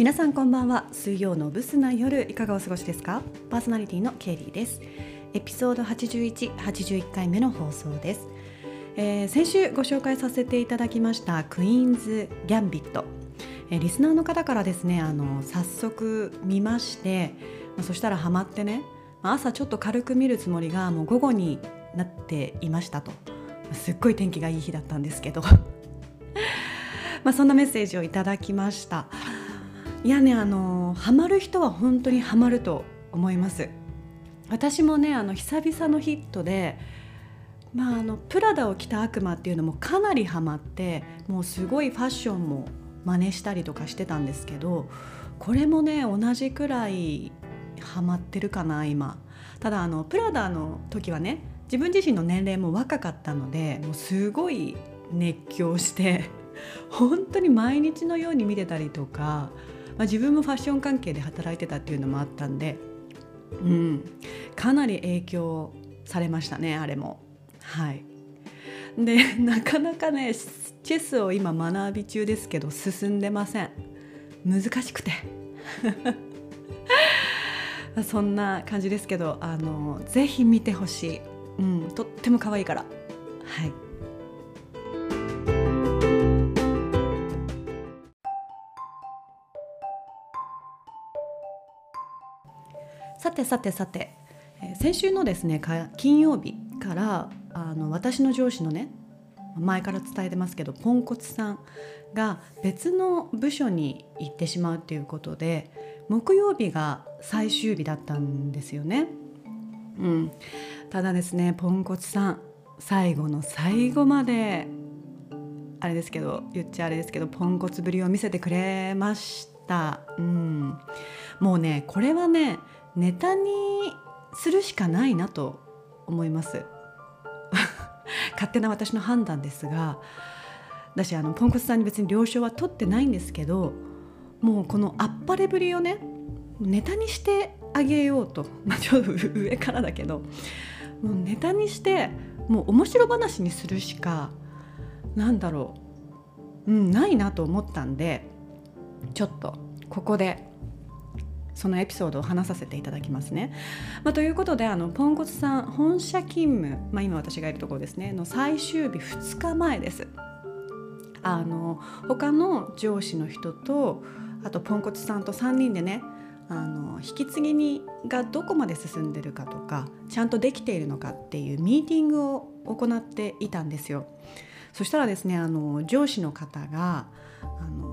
皆さんこんばんは。水曜のブスな夜いかがお過ごしですか？パーソナリティのケイリーです。エピソード81、81回目の放送です、えー、先週ご紹介させていただきましたクイーンズ・ギャンビット、えー、リスナーの方からですねあの早速見まして、そしたらハマってね朝ちょっと軽く見るつもりがもう午後になっていましたと。すっごい天気がいい日だったんですけど。まあそんなメッセージをいただきました。いやねあのハマる人は本当にハマると思います。私もねあの久々のヒットでまああのプラダを着た悪魔っていうのもかなりハマってもうすごいファッションも真似したりとかしてたんですけどこれもね同じくらいハマってるかな今。ただあのプラダの時はね自分自身の年齢も若かったのでもうすごい熱狂して本当に毎日のように見てたりとかまあ、自分もファッション関係で働いてたっていうのもあったんで、うん、かなり影響されましたねあれも。はい。で なかなかねチェスを今学び中ですけど進んでません。難しくて。そんな感じですけどあのぜひ見てほしい、うん、とっても可愛いから。はい。さてさてさて、えー、先週のですね金曜日からあの私の上司のね前から伝えてますけどポンコツさんが別の部署に行ってしまうということで木曜日が最終日だったんですよね。うん、ただですねポンコツさん最後の最後まであれですけど言っちゃあれですけどポンコツぶりを見せてくれました。うん、もうねこれはねネタにするしかないなと思います。勝手な私の判断ですが私あのポンコツさんに別に了承は取ってないんですけどもうこのあっぱれぶりをねネタにしてあげようと、まあ、ちょっと上からだけどもうネタにしてもう面白話にするしかなんだろう、うん、ないなと思ったんでちょっとここでそのエピソードを話させていただきますね。まあ、ということであのポンコツさん本社勤務、まあ、今私がいるところですねの最終日2日前です。あの他の上司の人とあとポンコツさんと3人でねあの引き継ぎにがどこまで進んでるかとかちゃんとできているのかっていうミーティングを行っていたんですよ。そしたらですねあの上司の方があの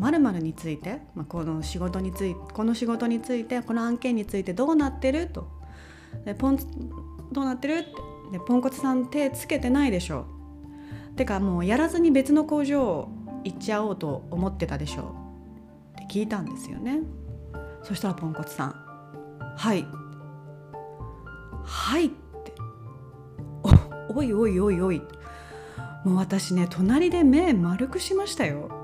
まるについて、まあ、この仕事についてこの仕事についてこの案件についてどうなってると。でポンどうなってるって。でポンコツさん手つけてないでしょてかもうやらずに別の工場行っちゃおうと思ってたでしょって聞いたんですよね。そしたらポンコツさん「はい」「はい」って。おおいおいおいおい。もう私ね隣で目丸くしましたよ。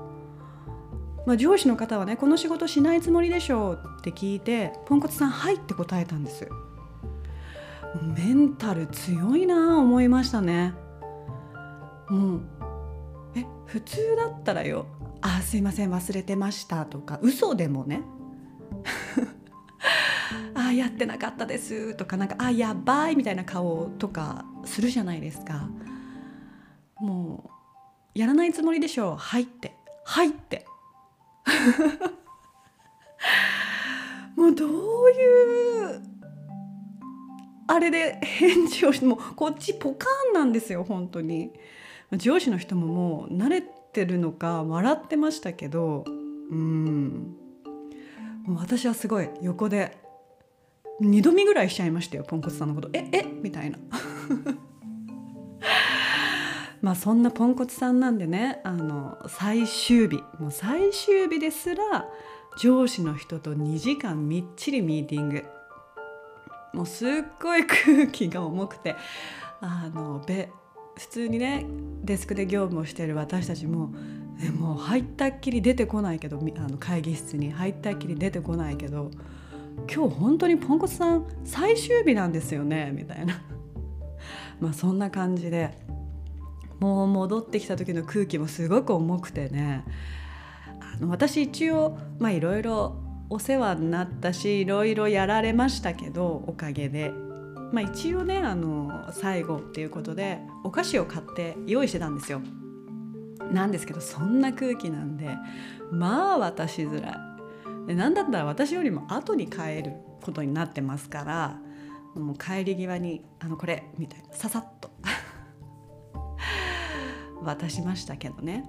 まあ、上司の方はねこの仕事しないつもりでしょうって聞いてポンコツさん「はい」って答えたんですメンタル強いな思いましたね。もうえ普通だったらよ「あすいません忘れてました」とか。嘘でもね。あやってなかったですとか。なんかあやばいみたいな顔とかするじゃないですか。もうやらないつもりでしょうはいってはいって。もうどういうあれで返事をしてもこっちポカーンなんですよ本当に。上司の人ももう慣れてるのか笑ってましたけどうん。もう私はすごい横で二度見ぐらいしちゃいましたよポンコツさんのこと。ええ？みたいな。まあそんなポンコツさんなんでねあの最終日もう最終日ですら上司の人と2時間みっちりミーティング。もうすっごい空気が重くてあのべ普通にねデスクで業務をしている私たちももう入ったっきり出てこないけどあの会議室に入ったっきり出てこないけど今日本当にポンコツさん最終日なんですよねみたいな。まあそんな感じで。もう戻ってきた時の空気もすごく重くてねあの私一応まあいろいろお世話になったしいろいろやられましたけどおかげで、まあ、一応ねあの最後っていうことでお菓子を買って用意してたんですよ。なんですけどそんな空気なんでまあ渡しづらい。で何だったら私よりも後に帰ることになってますからもう帰り際に「あのこれ」みたいなささっと渡しましたけどね。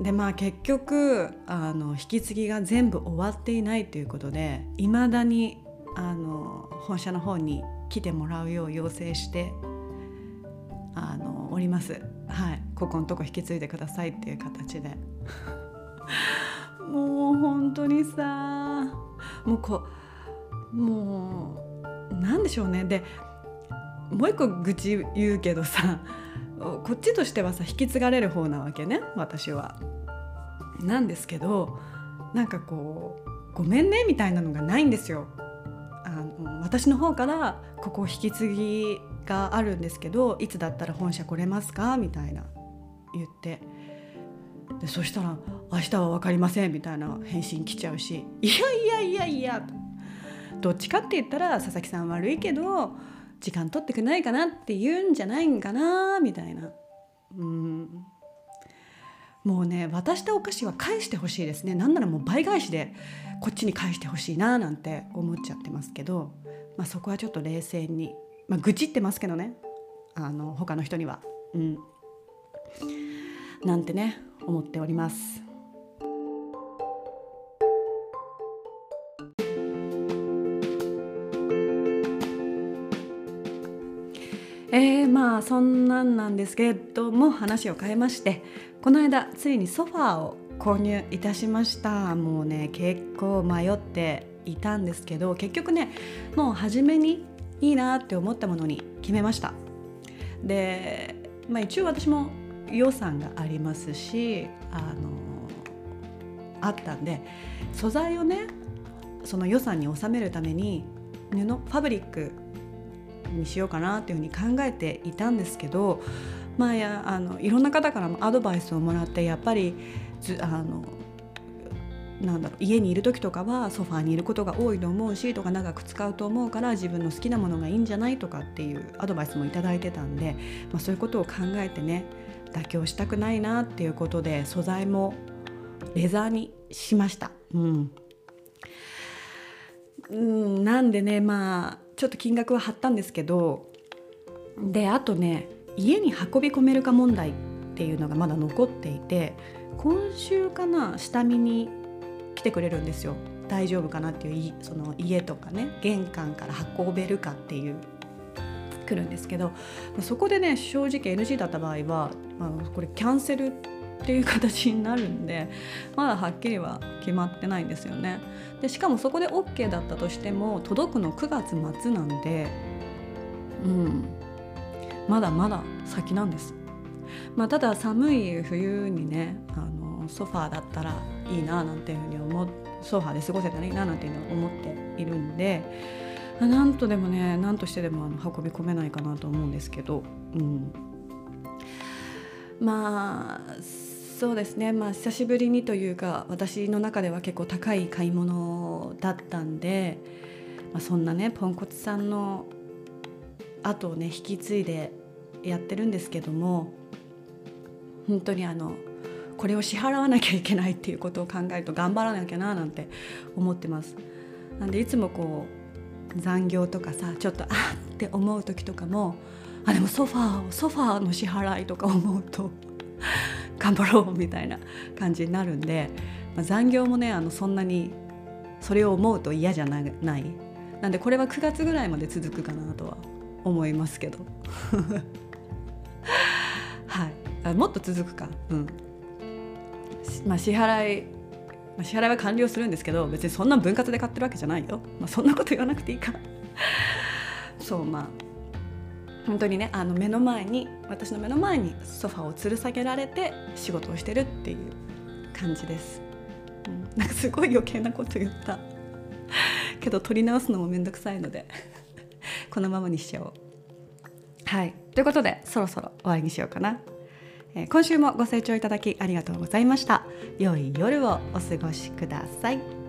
でまあ結局あの引き継ぎが全部終わっていないということでいまだにあの本社の方に来てもらうよう要請してあのおります。はい、ここのとこ引き継いでくださいっていう形でもう本当にさもうこうもうなんでしょうねでもう一個愚痴言うけどさこっちとしてはさ引き継がれる方なわけね私は。なんですけどなんかこう「ごめんね」みたいなのがないんですよ。あの私の方からここ引き継ぎがあるんですけどいつだったら本社来れますか？みたいな言ってでそしたら「明日は分かりません」みたいな返信来ちゃうし「いやいやいやいや」どっちかって言ったら佐々木さん悪いけど時間取ってくれないかなって言うんじゃないんかなみたいな。うん。もうね渡したお菓子は返してほしいですね。なんならもう倍返しでこっちに返してほしいななんて思っちゃってますけど、まあ、そこはちょっと冷静に、まあ、愚痴ってますけどね。あの他の人には。うん。なんてね思っております。えー、まあそんなんなんですけれども話を変えましてこの間ついにソファーを購入いたしました。もうね結構迷っていたんですけど結局ねもう初めにいいなって思ったものに決めました。で、まあ、一応私も予算がありますしあのあったんで素材をねその予算に収めるために布ファブリックにしようかなっていうふうに考えていたんですけど、まあ、やあのいろんな方からもアドバイスをもらってやっぱりずあのなんだろう家にいる時とかはソファーにいることが多いと思うしとか長く使うと思うから自分の好きなものがいいんじゃないとかっていうアドバイスも頂いてたんで、まあ、そういうことを考えてね妥協したくないなっていうことで素材もレザーにしました。うん、うん、なんでねまあちょっと金額は張ったんですけどであとね家に運び込めるか問題っていうのがまだ残っていて今週かな下見に来てくれるんですよ。大丈夫かなっていうその家とかね玄関から運べるかっていう来るんですけどそこでね正直 NG だった場合は、まあ、これキャンセルっていう形になるんでまだはっきりは決まってないんですよね。でしかもそこで OK だったとしても届くの9月末なんでうんまだまだ先なんです。まあ、ただ寒い冬にねあのソファーだったらいいななんていうふうに思っソファーで過ごせたらいいななんていうのを思っているんでなんとでもね何としてでもあの運び込めないかなと思うんですけど、うん、まあそうですねまあ久しぶりにというか私の中では結構高い買い物だったんで、まあ、そんなねポンコツさんの後をね引き継いでやってるんですけども本当にあのこれを支払わなきゃいけないっていうことを考えると頑張らなきゃななんて思ってます。なんでいつもこう残業とかさちょっとあって思う時とかもあでもソファーソファーの支払いとか思うと頑張ろうみたいな感じになるんで、まあ、残業もねあのそんなにそれを思うと嫌じゃない。なんでこれは9月ぐらいまで続くかなとは思いますけど。はい。あもっと続くか。うん。まあ支払い、まあ、支払いは完了するんですけど別にそんな分割で買ってるわけじゃないよ、まあ、そんなこと言わなくていいか。そうまあ本当にねあの目の前に私の目の前にソファーを吊る下げられて仕事をしてるっていう感じです、うん、なんかすごい余計なこと言った。けど取り直すのもめんどくさいので このままにしちゃおう。はい。ということでそろそろ終わりにしようかな、えー今週もご清聴いただきありがとうございました。良い夜をお過ごしください。